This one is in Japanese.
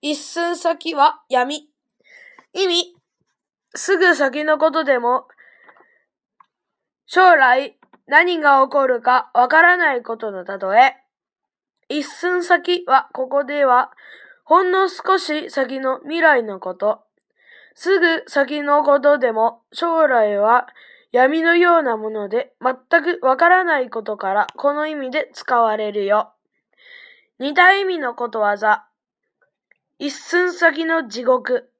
一寸先は闇。意味、すぐ先のことでも、将来何が起こるかわからないことの例え。一寸先はここでは、ほんの少し先の未来のこと。すぐ先のことでも、将来は闇のようなもので全くわからないことから、この意味で使われるよ。似た意味のことわざ。一寸先の地獄。